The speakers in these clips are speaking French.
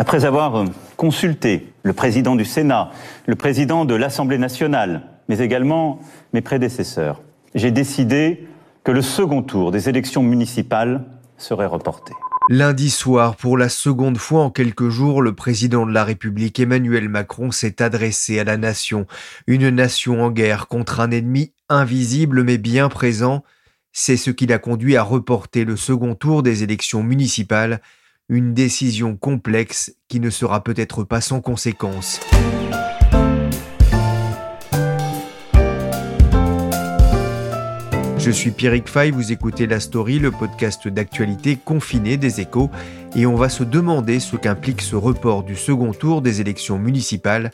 Après avoir consulté le président du Sénat, le président de l'Assemblée nationale, mais également mes prédécesseurs, j'ai décidé que le second tour des élections municipales serait reporté. Lundi soir, pour la seconde fois en quelques jours, le président de la République Emmanuel Macron s'est adressé à la nation, une nation en guerre contre un ennemi invisible mais bien présent. C'est ce qui l'a conduit à reporter le second tour des élections municipales, une décision complexe qui ne sera peut-être pas sans conséquences. Je suis Pierrick Fay, vous écoutez La Story, le podcast d'actualité confiné des échos, et on va se demander ce qu'implique ce report du second tour des élections municipales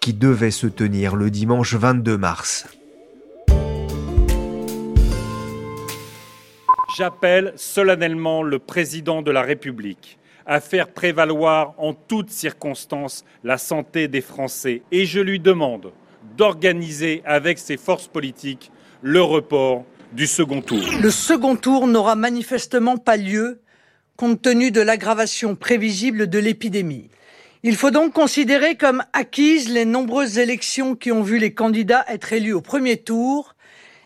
qui devait se tenir le dimanche 22 mars. J'appelle solennellement le président de la République à faire prévaloir en toutes circonstances la santé des Français et je lui demande d'organiser avec ses forces politiques le report du second tour. Le second tour n'aura manifestement pas lieu compte tenu de l'aggravation prévisible de l'épidémie. Il faut donc considérer comme acquises les nombreuses élections qui ont vu les candidats être élus au premier tour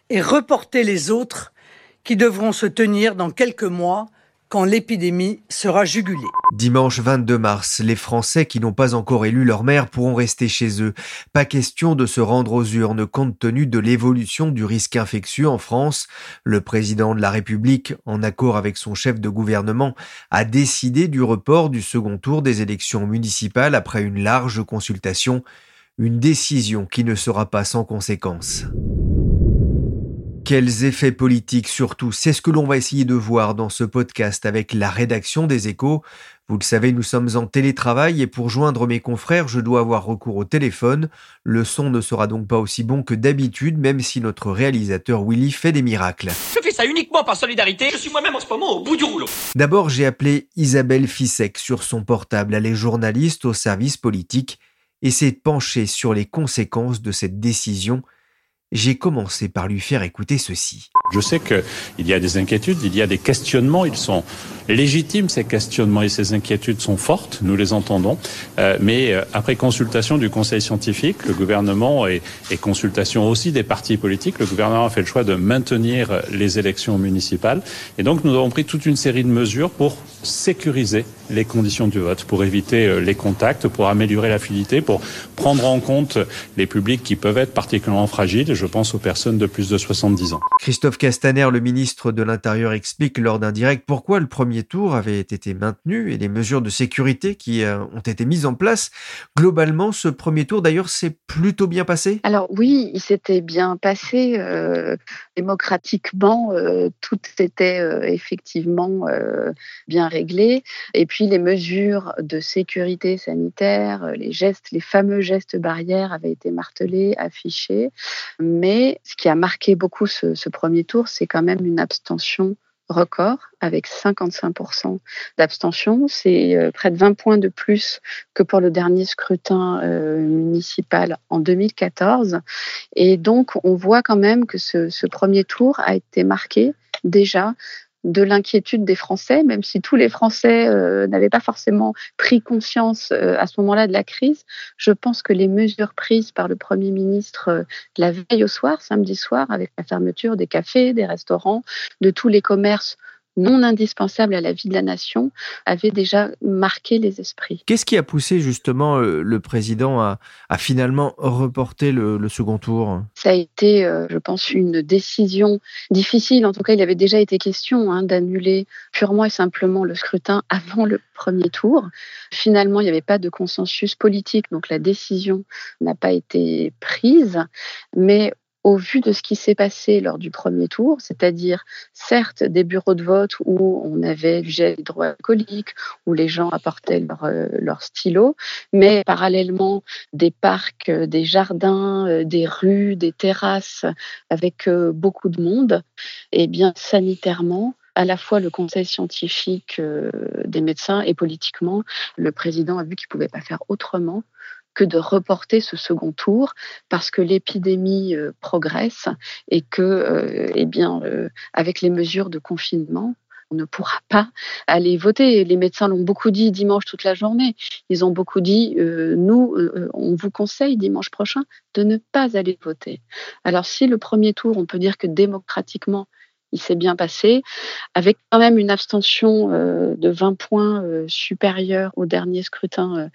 et reporter les autres qui devront se tenir dans quelques mois quand l'épidémie sera jugulée. Dimanche 22 mars, les Français qui n'ont pas encore élu leur maire pourront rester chez eux. Pas question de se rendre aux urnes compte tenu de l'évolution du risque infectieux en France. Le président de la République, en accord avec son chef de gouvernement, a décidé du report du second tour des élections municipales après une large consultation. Une décision qui ne sera pas sans conséquences. Quels effets politiques surtout C'est ce que l'on va essayer de voir dans ce podcast avec la rédaction des échos. Vous le savez, nous sommes en télétravail et pour joindre mes confrères, je dois avoir recours au téléphone. Le son ne sera donc pas aussi bon que d'habitude, même si notre réalisateur Willy fait des miracles. Je fais ça uniquement par solidarité, je suis moi-même en ce moment au bout du rouleau. D'abord, j'ai appelé Isabelle Fissek sur son portable. Elle est journaliste au service politique et s'est penchée sur les conséquences de cette décision j'ai commencé par lui faire écouter ceci. Je sais qu'il y a des inquiétudes, il y a des questionnements, ils sont légitimes, ces questionnements et ces inquiétudes sont fortes, nous les entendons, euh, mais euh, après consultation du Conseil scientifique, le gouvernement et, et, consultation aussi des partis politiques, le gouvernement a fait le choix de maintenir les élections municipales, et donc nous avons pris toute une série de mesures pour sécuriser les conditions du vote, pour éviter euh, les contacts, pour améliorer la fluidité, pour prendre en compte les publics qui peuvent être particulièrement fragiles, je pense aux personnes de plus de 70 ans. Christophe Castaner, le ministre de l'Intérieur, explique lors d'un direct pourquoi le premier tour avait été maintenu et les mesures de sécurité qui euh, ont été mises en place. Globalement, ce premier tour, d'ailleurs, s'est plutôt bien passé? Alors oui, il s'était bien passé. Euh, démocratiquement, euh, tout était effectivement bien réglé. Et puis les mesures de sécurité sanitaire, les gestes, les fameux gestes barrières avaient été martelés, affichés. Mais ce qui a marqué beaucoup ce, ce premier c'est quand même une abstention record avec 55% d'abstention. C'est euh, près de 20 points de plus que pour le dernier scrutin euh, municipal en 2014. Et donc, on voit quand même que ce premier tour a été marqué déjà de l'inquiétude des Français, même si tous les Français euh, n'avaient pas forcément pris conscience euh, à ce moment-là de la crise. Je pense que les mesures prises par le Premier ministre euh, la veille au soir, samedi soir, avec la fermeture des cafés, des restaurants, de tous les commerces non indispensable à la vie de la nation, avait déjà marqué les esprits. Qu'est-ce qui a poussé justement euh, le président à, à finalement reporter le, le, second tour? Ça a été, euh, je pense, une décision difficile. En tout cas, il avait déjà été question hein, d'annuler purement et simplement le scrutin avant le premier tour. Finalement, il n'y avait pas de consensus politique, donc la décision n'a pas été prise. Mais au vu de ce qui s'est passé lors du premier tour, c'est-à-dire certes des bureaux de vote où on avait du gel hydroalcoolique, où les gens apportaient leur, euh, leur stylo, mais parallèlement des parcs, euh, des jardins, euh, des rues, des terrasses avec beaucoup de monde, et eh bien sanitairement, à la fois le conseil scientifique des médecins et politiquement, le président a vu qu'il ne pouvait pas faire autrement que de reporter ce second tour parce que l'épidémie euh, progresse et que, euh, eh bien, euh, avec les mesures de confinement, on ne pourra pas aller voter. Les médecins l'ont beaucoup dit dimanche toute la journée. Ils ont beaucoup dit, nous, on vous conseille dimanche prochain de ne pas aller voter. Alors si le premier tour, on peut dire que démocratiquement, il s'est bien passé, avec quand même une abstention euh, de 20 points euh, supérieure au dernier scrutin euh,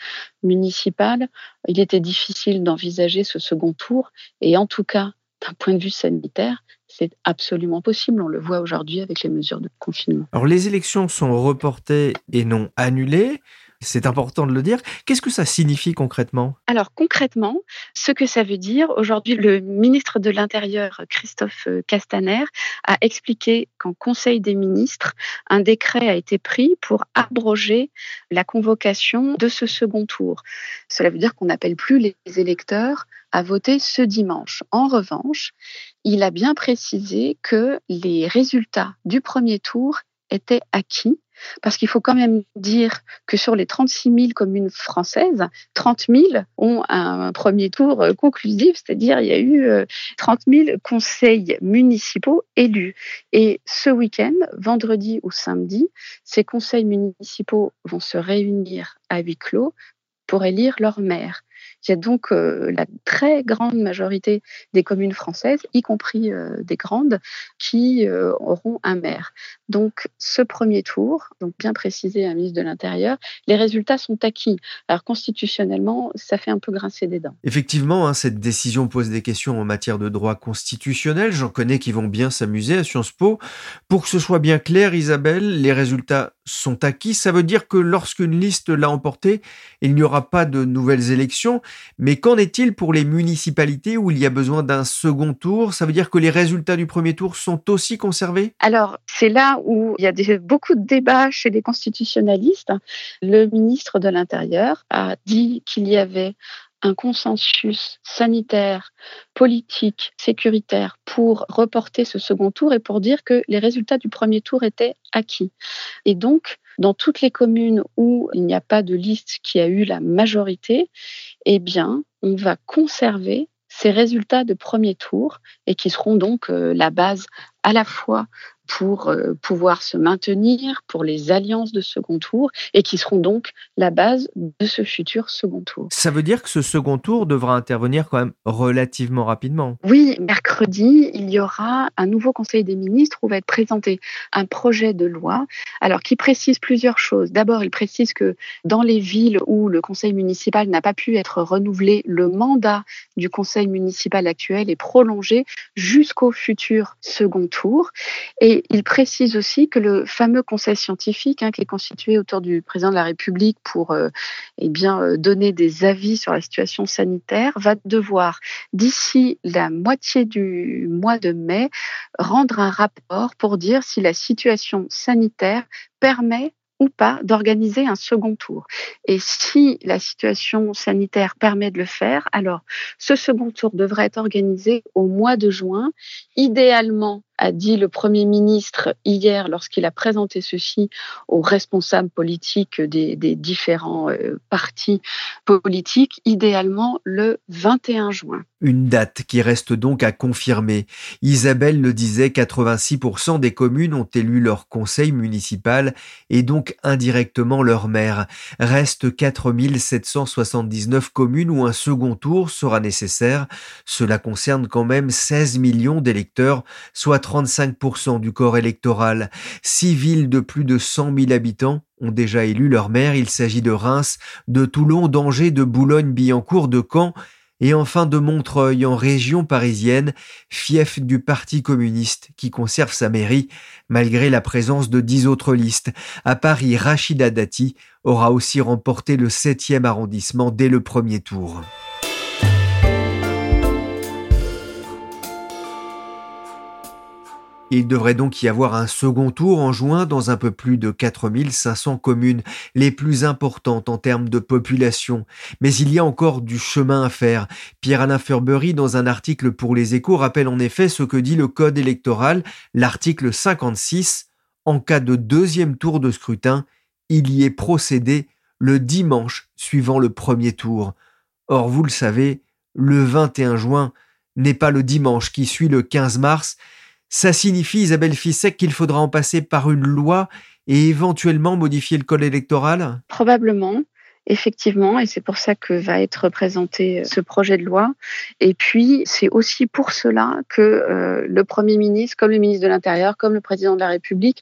municipal. Il était difficile d'envisager ce second tour, et en tout cas, d'un point de vue sanitaire, c'est absolument possible. On le voit aujourd'hui avec les mesures de confinement. Alors les élections sont reportées et non annulées. C'est important de le dire. Qu'est-ce que ça signifie concrètement? Alors concrètement, ce que ça veut dire, aujourd'hui, le ministre de l'Intérieur, Christophe euh, Castaner, a expliqué qu'en Conseil des ministres, un décret a été pris pour abroger la convocation de ce second tour. Cela veut dire qu'on n'appelle plus les électeurs à voter ce dimanche. En revanche, il a bien précisé que les résultats du premier tour étaient acquis parce qu'il faut quand même dire que sur les 36 000 communes françaises, 30 000 ont un premier tour euh, conclusif, c'est-à-dire il y a eu 30 euh, 000 conseils municipaux élus. Et ce week-end, vendredi ou samedi, ces conseils municipaux vont se réunir à huis clos pour élire leur maire. Il y a donc euh, la très grande majorité des communes françaises, y compris euh, des grandes, qui euh, auront un maire. Donc ce premier tour, donc bien précisé à un ministre de l'Intérieur, les résultats sont acquis. Alors constitutionnellement, ça fait un peu grincer des dents. Effectivement, hein, cette décision pose des questions en matière de droit constitutionnel. J'en connais qui vont bien s'amuser à Sciences Po. Pour que ce soit bien clair, Isabelle, les résultats sont acquis. Ça veut dire que lorsqu'une liste l'a emporté, il n'y aura pas de nouvelles élections. Mais qu'en est-il pour les municipalités où il y a besoin d'un second tour? Ça veut dire que les résultats du premier tour sont aussi conservés? Alors, c'est là où il y a beaucoup de débats chez les constitutionnalistes. Le ministre de l'Intérieur a dit qu'il y avait un consensus sanitaire, politique, sécuritaire pour reporter ce second tour et pour dire que les résultats du premier tour étaient acquis. Et donc, dans toutes les communes où il n'y a pas de liste qui a eu la majorité, eh bien, on va conserver ces résultats de premier tour et qui seront donc euh, la base à la fois pour euh, pouvoir se maintenir pour les alliances de second tour et qui seront donc la base de ce futur second tour. Ça veut dire que ce second tour devra intervenir quand même relativement rapidement. Oui, mercredi, il y aura un nouveau Conseil des ministres où va être présenté un projet de loi alors qui précise plusieurs choses. D'abord, il précise que dans les villes où le conseil municipal n'a pas pu être renouvelé, le mandat du conseil municipal actuel est prolongé jusqu'au futur second tour et il précise aussi que le fameux conseil scientifique, hein, qui est constitué autour du président de la République pour euh, eh bien, euh, donner des avis sur la situation sanitaire, va devoir, d'ici la moitié du mois de mai, rendre un rapport pour dire si la situation sanitaire permet ou pas d'organiser un second tour. Et si la situation sanitaire permet de le faire, alors ce second tour devrait être organisé au mois de juin, idéalement a dit le Premier ministre hier lorsqu'il a présenté ceci aux responsables politiques des, différents euh, partis politiques, idéalement le 21 juin. Une date qui reste donc à confirmer. Isabelle le disait, 86% des communes ont élu leur conseil municipal et donc indirectement leur maire. Reste 4779 communes où un second tour sera nécessaire. Cela concerne quand même 16 millions d'électeurs, soit 35% du corps électoral. Six villes de plus de 100 000 habitants ont déjà élu leur maire. Il s'agit de Reims, de Toulon, d'Angers, de Boulogne-Billancourt, de Caen et enfin de Montreuil en région parisienne, fief du Parti communiste qui conserve sa mairie malgré la présence de dix autres listes. À Paris, Rachida Dati aura aussi remporté le septième arrondissement dès le premier tour. Il devrait donc y avoir un second tour en juin dans un peu plus de 4500 communes, les plus importantes en termes de population. Mais il y a encore du chemin à faire. Pierre-Alain Furbery, dans un article pour les échos, rappelle en effet ce que dit le code électoral, l'article 56. En cas de deuxième tour de scrutin, il y est procédé le dimanche suivant le premier tour. Or, vous le savez, le 21 juin n'est pas le dimanche qui suit le 15 mars. Ça signifie, Isabelle Fissek, qu'il faudra en passer par une loi et éventuellement modifier le code électoral? Probablement. Effectivement, et c'est pour ça que va être présenté ce projet de loi. Et puis, c'est aussi pour cela que euh, le Premier ministre, comme le ministre de l'Intérieur, comme le président de la République,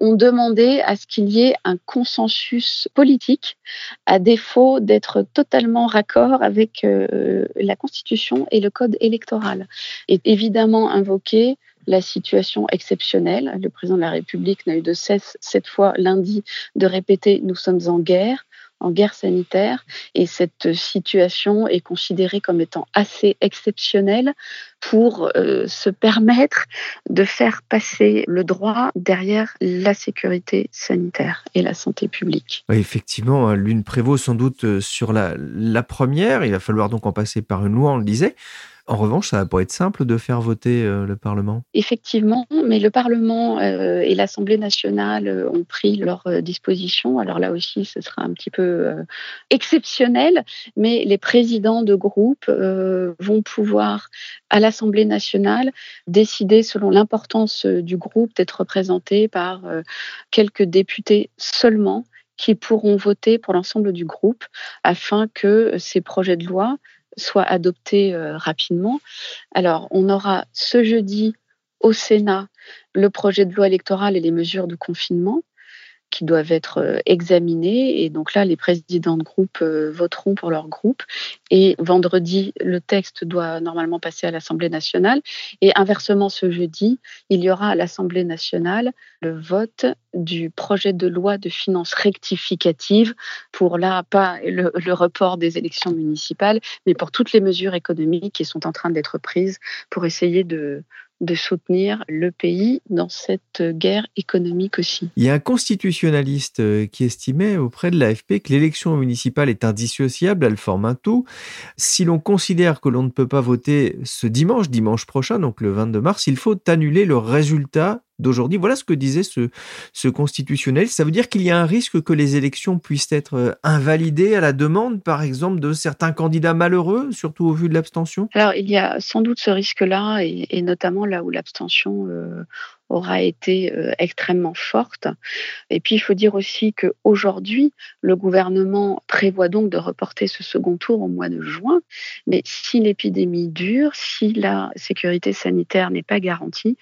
ont demandé à ce qu'il y ait un consensus politique, à défaut d'être totalement raccord avec euh, la Constitution et le Code électoral. Et évidemment invoqué la situation exceptionnelle. Le président de la République n'a eu de cesse, cette fois lundi, de répéter Nous sommes en guerre en guerre sanitaire et cette situation est considérée comme étant assez exceptionnelle pour euh, se permettre de faire passer le droit derrière la sécurité sanitaire et la santé publique. effectivement, hein, l'une prévaut sans doute euh, sur la, la première. Il va falloir donc en passer par une loi, on le disait. En revanche, ça va être simple de faire voter euh, le Parlement. Effectivement, mais le Parlement euh, et l'Assemblée nationale euh, ont pris leurs dispositions. Alors là aussi, ce sera un petit peu exceptionnel, mais les présidents de groupe vont pouvoir, à l'Assemblée nationale, décider selon l'importance du groupe d'être représenté par quelques députés seulement qui pourront voter pour l'ensemble du groupe afin que ces projets de loi soit adopté euh, rapidement. Alors, on aura ce jeudi au Sénat le projet de loi électorale et les mesures de confinement qui doivent être euh, examinés. Et donc là, les présidents de groupe euh, voteront pour leur groupe. Et vendredi, le texte doit normalement passer à l'Assemblée nationale. Et inversement, ce jeudi, il y aura à l'Assemblée nationale le vote du projet de loi de finances rectificative pour là, pas le, le report des élections municipales, mais pour toutes les mesures économiques qui sont en train d'être prises pour essayer de, de soutenir le pays dans cette guerre économique aussi. Il y a un constitutionnaliste euh, qui estimait auprès de l'AFP que l'élection municipale est indissociable, elle forme un tout. Si l'on considère que l'on ne peut pas voter ce dimanche, dimanche prochain, donc le 22 mars, il faut annuler le résultat d'aujourd'hui. Voilà ce que disait ce, constitutionnel. Ça veut dire qu'il y a un risque que les élections puissent être euh, invalidées à la demande, par exemple, de certains candidats malheureux, surtout au vu de l'abstention? Alors, il y a sans doute ce risque-là, et, notamment là où l'abstention euh, aura été euh, extrêmement forte. Et puis, il faut dire aussi qu'aujourd'hui, le gouvernement prévoit donc de reporter ce second tour au mois de juin. Mais si l'épidémie dure, si la sécurité sanitaire n'est pas garantie,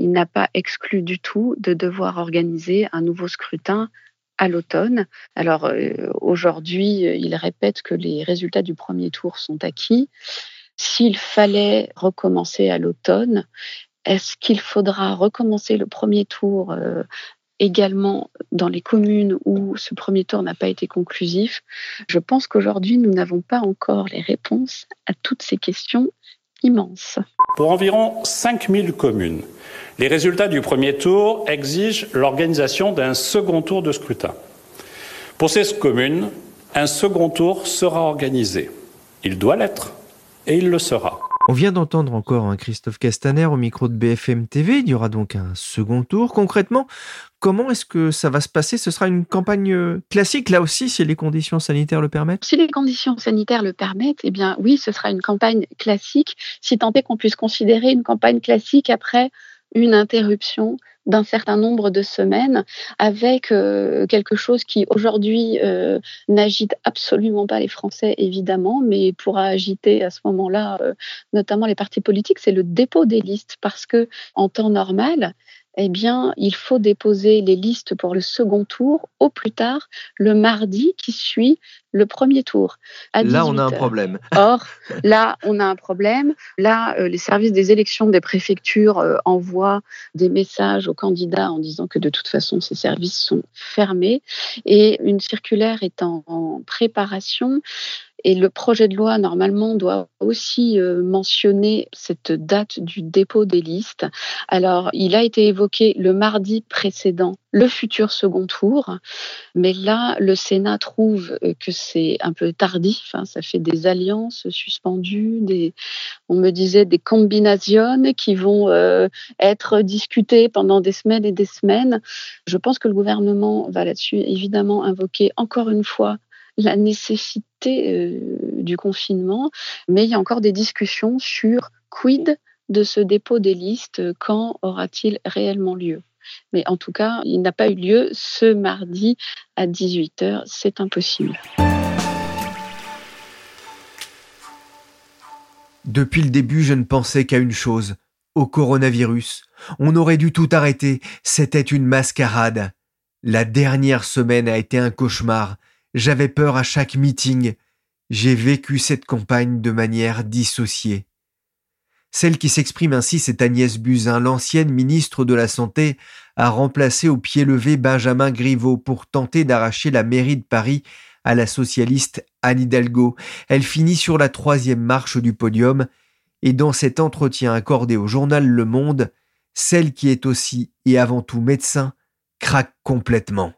il n'a pas exclu du tout de devoir organiser un nouveau scrutin à l'automne. Alors euh, aujourd'hui, il répète que les résultats du premier tour sont acquis. S'il fallait recommencer à l'automne, est-ce qu'il faudra recommencer le premier tour euh, également dans les communes où ce premier tour n'a pas été conclusif? Je pense qu'aujourd'hui, nous n'avons pas encore les réponses à toutes ces questions immenses. Pour environ 5000 communes, les résultats du premier tour exigent l'organisation d'un second tour de scrutin. Pour ces communes, un second tour sera organisé. Il doit l'être et il le sera. On vient d'entendre encore un Christophe Castaner au micro de BFM TV. Il y aura donc un second tour. Concrètement, comment est-ce que ça va se passer? Ce sera une campagne euh, classique, là aussi, si les conditions sanitaires le permettent? Si les conditions sanitaires le permettent, eh bien oui, ce sera une campagne classique, si tant est qu'on puisse considérer une campagne classique après une interruption d'un certain nombre de semaines avec euh, quelque chose qui aujourd'hui euh, n'agite absolument pas les Français évidemment, mais pourra agiter à ce moment-là euh, notamment les partis politiques, c'est le dépôt des listes parce que en temps normal, eh bien, il faut déposer les listes pour le second tour au plus tard le mardi qui suit le premier tour. là, on a un problème. Or, là, on a un problème. Là, euh, les services des élections des préfectures euh, envoient des messages aux candidats en disant que de toute façon, ces services sont fermés et une circulaire est en préparation Et le projet de loi, normalement, doit aussi euh, mentionner cette date du dépôt des listes. Alors, il a été évoqué le mardi précédent, le futur second tour. Mais là, le Sénat trouve euh, que c'est un peu tardif. Hein. ça fait des alliances suspendues, des, on me disait des combinations qui vont euh, être discutées pendant des semaines et des semaines. Je pense que le gouvernement va là-dessus évidemment invoquer encore une fois la nécessité euh, du confinement, mais il y a encore des discussions sur quid de ce dépôt des listes, quand aura-t-il réellement lieu mais en tout cas, il n'a pas eu lieu ce mardi à 18h. C'est impossible. Depuis le début, je ne pensais qu'à une chose, au coronavirus. On aurait dû tout arrêter, c'était une mascarade. La dernière semaine a été un cauchemar. J'avais peur à chaque meeting. J'ai vécu cette campagne de manière dissociée. Celle qui s'exprime ainsi, c'est Agnès Buzyn, l'ancienne ministre de la Santé, a remplacé au pied levé Benjamin Griveaux pour tenter d'arracher la mairie de Paris à la socialiste Anne Hidalgo. Elle finit sur la troisième marche du podium, et dans cet entretien accordé au journal Le Monde, celle qui est aussi et avant tout médecin craque complètement.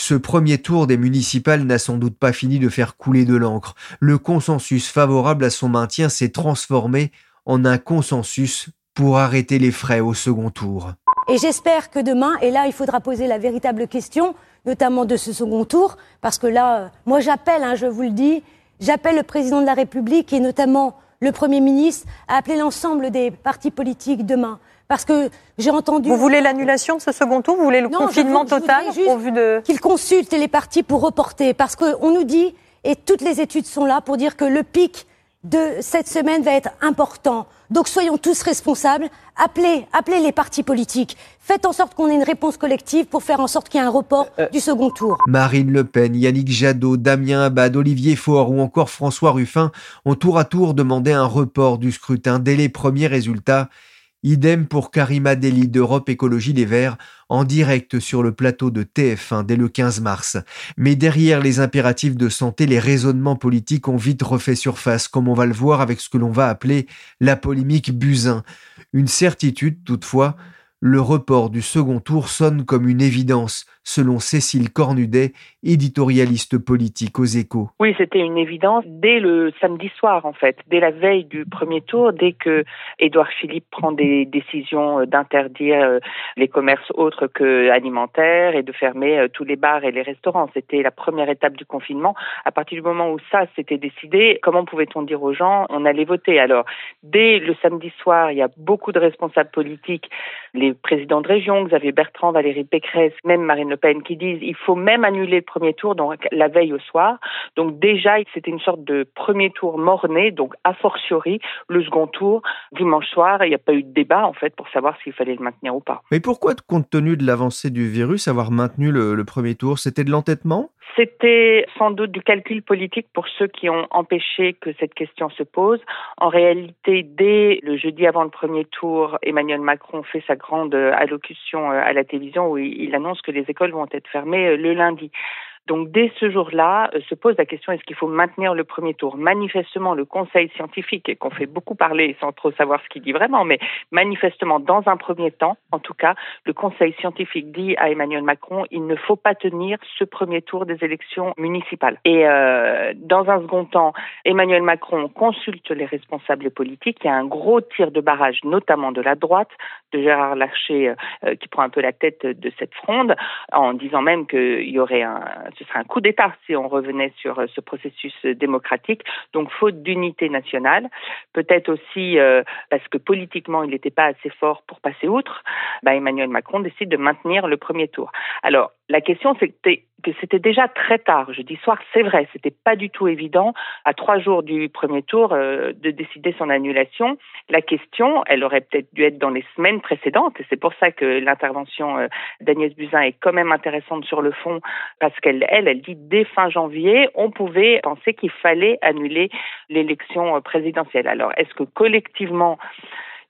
Ce premier tour des municipales n'a sans doute pas fini de faire couler de l'encre. Le consensus favorable à son maintien s'est transformé en un consensus pour arrêter les frais au second tour. Et j'espère que demain, et là il faudra poser la véritable question, notamment de ce second tour, parce que là, moi j'appelle, hein, je vous le dis, j'appelle le président de la République et notamment le Premier ministre à appeler l'ensemble des partis politiques demain parce que j'ai entendu. Vous voulez l'annulation de ce second tour? Vous voulez le confinement total au vu de. Qu'ils consultent les partis pour reporter. Parce qu'on nous dit, et toutes les études sont là pour dire que le pic de cette semaine va être important. Donc soyons tous responsables. Appelez, appelez les partis politiques. Faites en sorte qu'on ait une réponse collective pour faire en sorte qu'il y ait un report euh, euh. du second tour. Marine Le Pen, Yannick Jadot, Damien Abad, Olivier Faure ou encore François Ruffin ont tour à tour demandé un report du scrutin dès les premiers résultats Idem pour Karima Deli d'Europe Écologie Les Verts en direct sur le plateau de TF1 dès le 15 mars. Mais derrière les impératifs de santé, les raisonnements politiques ont vite refait surface, comme on va le voir avec ce que l'on va appeler la polémique Buzyn. Une certitude toutefois, le report du second tour sonne comme une évidence, selon Cécile Cornudet, éditorialiste politique aux échos. Oui, c'était une évidence dès le samedi soir, en fait, dès la veille du premier tour, dès que Édouard Philippe prend des décisions d'interdire euh, les commerces autres que alimentaires et de fermer euh, tous les bars et les restaurants. C'était la première étape du confinement. À partir du moment où ça s'était décidé, comment pouvait-on dire aux gens on allait voter? Alors, dès le samedi soir, il y a beaucoup de responsables politiques, les présidents de région, Xavier Bertrand, Valérie Pécresse, même Marine Le Pen, qui disent il faut même annuler le premier tour, donc la veille au soir. Donc déjà, c'était une sorte de premier tour mort-né, donc a fortiori, le second tour, dimanche soir, il n'y a pas eu de débat en fait pour savoir s'il fallait le maintenir ou pas. Mais pourquoi, compte tenu de l'avancée du virus, avoir maintenu le premier tour? C'était de l'entêtement? C'était sans doute du calcul politique pour ceux qui ont empêché que cette question se pose. En réalité, dès le jeudi avant le premier tour, Emmanuel Macron fait sa grande allocution euh, à la télévision où il annonce que les écoles vont être fermées euh, le lundi. Donc dès ce jour-là, euh, se pose la question est-ce qu'il faut maintenir le premier tour? Manifestement, le Conseil scientifique, qu'on fait beaucoup parler sans trop savoir ce qu'il dit vraiment, mais manifestement, dans un premier temps, en tout cas, le Conseil scientifique dit à Emmanuel Macron il ne faut pas tenir ce premier tour des élections municipales. Et euh, dans un second temps, Emmanuel Macron consulte les responsables politiques. Il y a un gros tir de barrage, notamment de la droite, de Gérard Larcher, euh, qui prend un peu la tête de cette fronde, en disant même qu'il y aurait un ce serait un coup d'État si on revenait sur euh, ce processus euh, démocratique. Donc, faute d'unité nationale, peut-être aussi euh, parce que politiquement, il n'était pas assez fort pour passer outre, bah, Emmanuel Macron décide de maintenir le premier tour. Alors, la question, c'était que c'était déjà très tard. Je dis soir, c'est vrai, c'était pas du tout évident à trois jours du premier tour euh, de décider son annulation. La question, elle aurait peut-être dû être dans les semaines précédentes, et c'est pour ça que l'intervention euh, d'Agnès Buzyn est quand même intéressante sur le fond, parce qu'elle, elle, elle dit dès fin janvier, on pouvait penser qu'il fallait annuler l'élection euh, présidentielle. Alors, est-ce que collectivement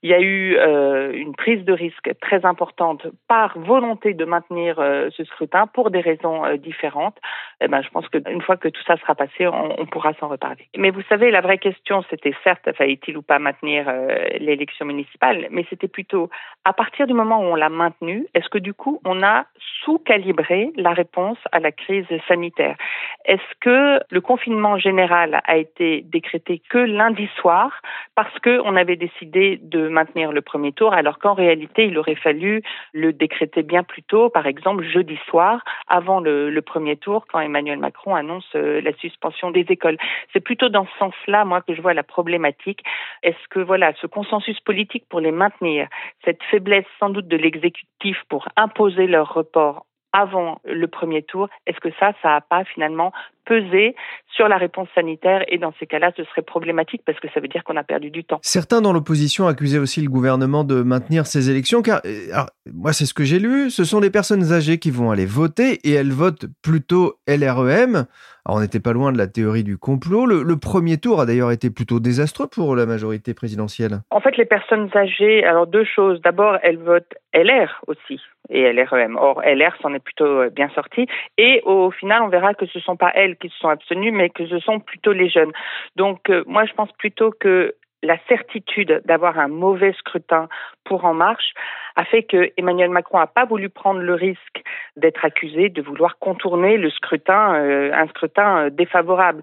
il y a eu euh, une prise de risque très importante par volonté de maintenir euh, ce scrutin pour des raisons euh, différentes. Eh ben, je pense qu'une fois que tout ça sera passé, on, pourra s'en reparler. Mais vous savez, la vraie question, c'était certes, fallait-il ou pas maintenir l'élection municipale, mais c'était plutôt à partir du moment où on l'a maintenue, est-ce que du coup, on a sous-calibré la réponse à la crise sanitaire? Est-ce que le confinement général a été décrété que lundi soir parce qu'on avait décidé de maintenir le premier tour, alors qu'en réalité, il aurait fallu le décréter bien plus tôt, par exemple jeudi soir, avant le, le premier tour, quand Emmanuel Macron annonce euh, la suspension des écoles. C'est plutôt dans ce sens-là, moi, que je vois la problématique. Est-ce que, voilà, ce consensus politique pour les maintenir, cette faiblesse sans doute de l'exécutif pour imposer leur report avant le premier tour, est-ce que ça, ça n'a pas finalement peser sur la réponse sanitaire et dans ces cas-là, ce serait problématique parce que ça veut dire qu'on a perdu du temps. Certains dans l'opposition accusaient aussi le gouvernement de maintenir ces élections car, euh, alors, moi c'est ce que j'ai lu, ce sont des personnes âgées qui vont aller voter et elles votent plutôt LREM. Alors, on n'était pas loin de la théorie du complot. Le, le premier tour a d'ailleurs été plutôt désastreux pour la majorité présidentielle. En fait, les personnes âgées, alors deux choses. D'abord, elles votent LR aussi et LREM. Or, LR s'en est plutôt bien sorti. Et au final, on verra que ce ne sont pas elles qui se sont abstenus, mais que ce sont plutôt les jeunes. Donc, euh, moi, je pense plutôt que la certitude d'avoir un mauvais scrutin pour En Marche a fait que Emmanuel Macron n'a pas voulu prendre le risque d'être accusé de vouloir contourner le scrutin, euh, un scrutin euh, défavorable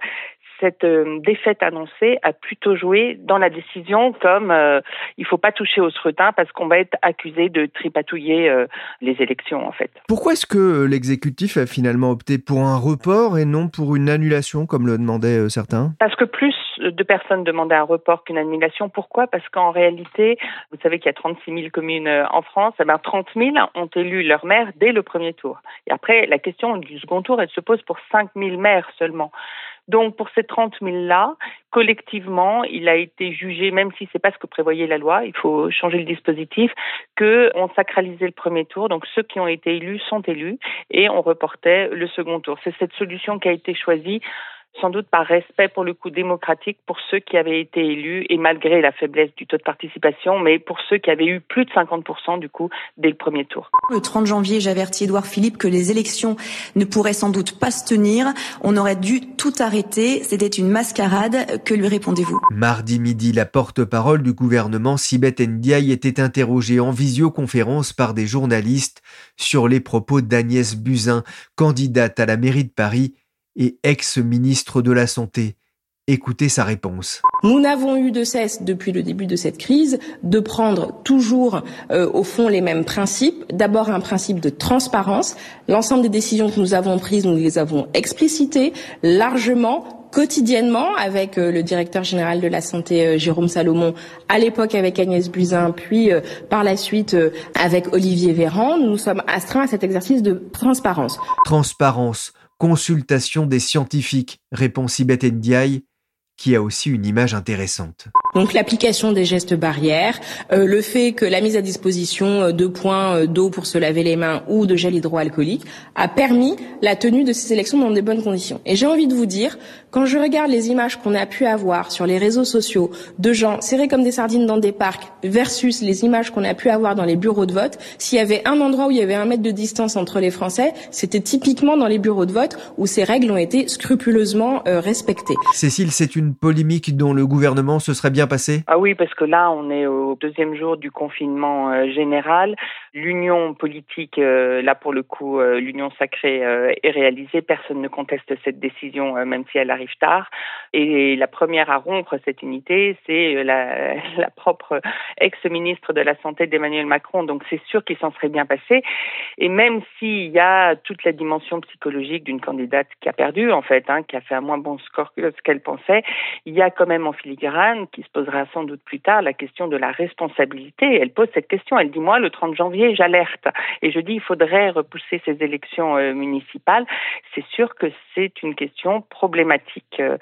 cette euh, défaite annoncée a plutôt joué dans la décision comme euh, il ne faut pas toucher au scrutin parce qu'on va être accusé de tripatouiller euh, les élections en fait. Pourquoi est-ce que l'exécutif a finalement opté pour un report et non pour une annulation comme le demandaient certains? Parce que plus de personnes demandaient un report qu'une annulation. Pourquoi? Parce qu'en réalité, vous savez qu'il y a 36 000 communes en France, eh ben 30 000 ont élu leur maire dès le premier tour. Et après, la question du second tour, elle se pose pour 5 000 maires seulement. Donc pour ces 30 000-là, collectivement, il a été jugé, même si c'est pas ce que prévoyait la loi, il faut changer le dispositif, que on sacralisait le premier tour. Donc ceux qui ont été élus sont élus et on reportait le second tour. C'est cette solution qui a été choisie sans doute par respect pour le coup démocratique pour ceux qui avaient été élus et malgré la faiblesse du taux de participation, mais pour ceux qui avaient eu plus de 50% du coup dès le premier tour. Le 30 janvier, j'avertis Édouard Philippe que les élections ne pourraient sans doute pas se tenir. On aurait dû tout arrêter. C'était une mascarade. Que lui répondez-vous? Mardi midi, la porte-parole du gouvernement, Sibeth Ndiaye, était interrogée en visioconférence par des journalistes sur les propos d'Agnès Buzyn, candidate à la mairie de Paris et ex-ministre de la Santé. Écoutez sa réponse. Nous n'avons eu de cesse, depuis le début de cette crise, de prendre toujours, euh, au fond, les mêmes principes. D'abord, un principe de transparence. L'ensemble des décisions que nous avons prises, nous les avons explicitées largement, quotidiennement, avec euh, le directeur général de la santé, euh, Jérôme Salomon, à l'époque avec Agnès Buzyn, puis par la suite avec Olivier Véran. Nous sommes astreints à cet exercice de transparence. Transparence Consultation des scientifiques, répond Sibeth Ndiaye, qui a aussi une image intéressante. Donc l'application des gestes barrières, euh, le fait que la mise à disposition euh, de points euh, d'eau pour se laver les mains ou de gel hydroalcoolique a permis la tenue de ces élections dans de bonnes conditions. Et j'ai envie de vous dire, quand je regarde les images qu'on a pu avoir sur les réseaux sociaux de gens serrés comme des sardines dans des parcs versus les images qu'on a pu avoir dans les bureaux de vote, s'il y avait un endroit où il y avait un mètre de distance entre les Français, c'était typiquement dans les bureaux de vote où ces règles ont été scrupuleusement respectées. Cécile, c'est une polémique dont le gouvernement se serait bien passé? Ah oui, parce que là, on est au deuxième jour du confinement euh, général. L'union politique, euh, là pour le coup, euh, l'union sacrée est réalisée. Personne ne conteste cette décision, même si elle arrive tard. Et la première à rompre cette unité, c'est la, la, propre ex-ministre de la Santé d'Emmanuel Macron. Donc c'est sûr qu'il s'en serait bien passé. Et même s'il y a toute la dimension psychologique d'une candidate qui a perdu, en fait, hein, qui a fait un moins bon score que ce qu'elle pensait, il y a quand même en filigrane, qui se posera sans doute plus tard, la question de la responsabilité. Elle pose cette question. Elle dit, moi, le 30 janvier, janvier, j'alerte et je dis il faudrait repousser ces élections euh, municipales. C'est sûr que c'est une question problématique euh,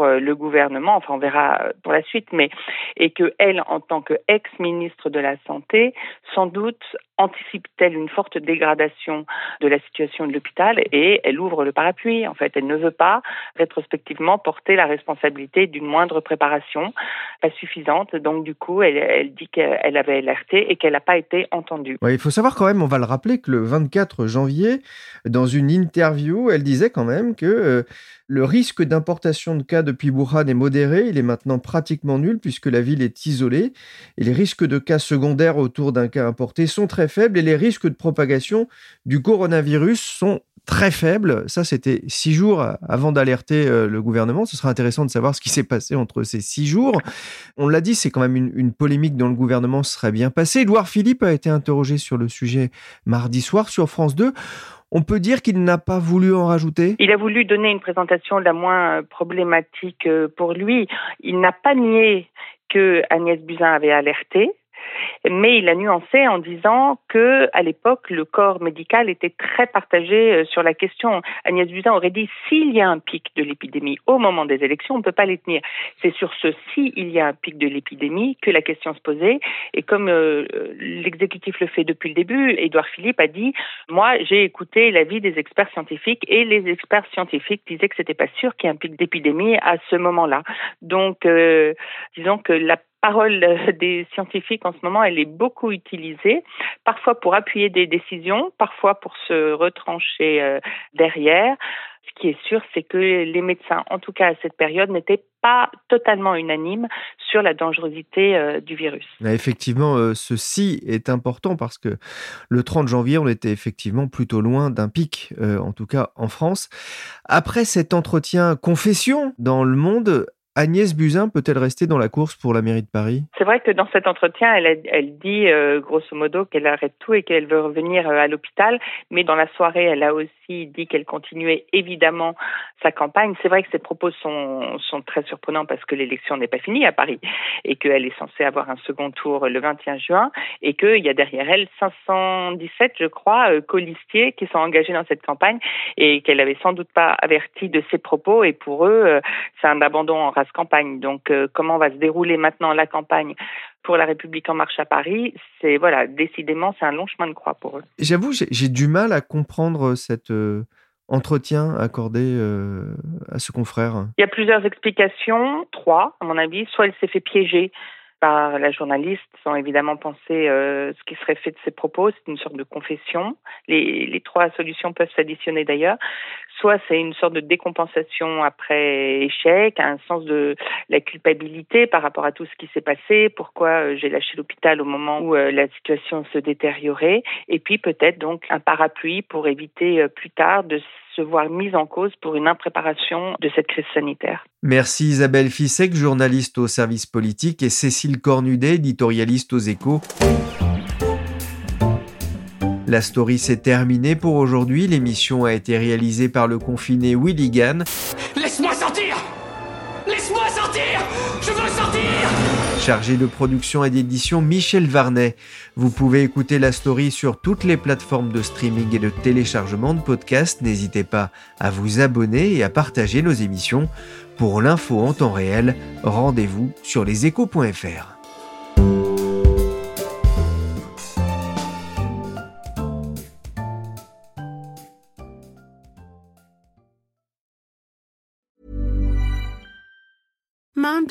euh, le gouvernement. Enfin, on verra pour la suite, mais et que elle, en tant qu'ex-ministre de la santé, sans doute anticipe-t-elle une forte dégradation de la situation de l'hôpital et elle ouvre le parapluie. En fait, elle ne veut pas rétrospectivement porter la responsabilité d'une moindre préparation pas suffisante. Donc, du coup, elle, dit qu'elle avait alerté et qu'elle n'a pas été entendue. il faut savoir quand même, on va le rappeler, que le 24 janvier, dans une interview, elle disait quand même que euh, le risque d'importation de cas depuis Wuhan est modéré, il est maintenant pratiquement nul puisque la ville est isolée et les risques de cas secondaires autour d'un cas importé sont très faibles et les risques de propagation du coronavirus sont très faibles. Ça, c'était six jours avant d'alerter euh, le gouvernement. Ce sera intéressant de savoir ce qui s'est passé entre ces six jours. On l'a dit, c'est quand même une, une, polémique dont le gouvernement serait bien passé. Édouard Philippe a été interrogé sur le sujet mardi soir sur France 2. On peut dire qu'il n'a pas voulu en rajouter? Il a voulu donner une présentation la moins euh, problématique euh, pour lui. Il n'a pas nié que Agnès Buzyn avait alerté mais il a nuancé en disant que à l'époque le corps médical était très partagé euh, sur la question. Agnès Buzyn aurait dit s'il y a un pic de l'épidémie au moment des élections, on ne peut pas les tenir. C'est sur ce si il y a un pic de l'épidémie que la question se posait et comme euh, l'exécutif le fait depuis le début, Édouard Philippe a dit moi j'ai écouté l'avis des experts scientifiques et les experts scientifiques disaient que c'était pas sûr qu'il y ait un pic d'épidémie à ce moment-là. Donc euh, disons que la parole des scientifiques en ce moment, elle est beaucoup utilisée, parfois pour appuyer des décisions, parfois pour se retrancher euh, derrière. Ce qui est sûr, c'est que les médecins, en tout cas à cette période, n'étaient pas totalement unanimes sur la dangerosité euh, du virus. Effectivement, euh, ceci est important parce que le 30 janvier, on était effectivement plutôt loin d'un pic, en tout cas en France. Après cet entretien confession dans le monde, Agnès Buzyn peut-elle rester dans la course pour la mairie de Paris? C'est vrai que dans cet entretien, elle, dit euh, grosso modo qu'elle arrête tout et qu'elle veut revenir euh, à l'hôpital, mais dans la soirée, elle a aussi dit qu'elle continuait évidemment sa campagne. C'est vrai que ses propos sont, sont très surprenants parce que l'élection n'est pas finie à Paris et qu'elle est censée avoir un second tour le 21 juin et qu'il y a derrière elle 517, je crois, euh, colistiers qui sont engagés dans cette campagne et qu'elle avait sans doute pas averti de ses propos. Et pour eux, c'est un abandon en campagne. Donc, euh, comment va se dérouler maintenant la campagne pour la République en marche à Paris? C'est voilà, décidément, c'est un long chemin de croix pour eux. J'avoue, j'ai du mal à comprendre cet euh, entretien accordé euh, à ce confrère. Il y a plusieurs explications, trois à mon avis. Soit elle s'est fait piéger par la journaliste sans évidemment penser ce qui serait fait de ses propos. C'est une sorte de confession. Les, les trois solutions peuvent s'additionner d'ailleurs soit c'est une sorte de décompensation après échec, un sens de la culpabilité par rapport à tout ce qui s'est passé, pourquoi euh, j'ai lâché l'hôpital au moment où euh, la situation se détériorait, et puis peut-être donc un parapluie pour éviter euh, plus tard de se voir mise en cause pour une impréparation de cette crise sanitaire. Merci Isabelle Fissek, journaliste au service politique, et Cécile Cornudet, éditorialiste aux échos. La story s'est terminée pour aujourd'hui. L'émission a été réalisée par le confiné Willy Chargé de production et d'édition Michel Varnet. Vous pouvez écouter la story sur toutes les plateformes de streaming et de téléchargement de podcasts. N'hésitez pas à vous abonner et à partager nos émissions. Pour l'info en temps réel, rendez-vous sur leséchos.fr.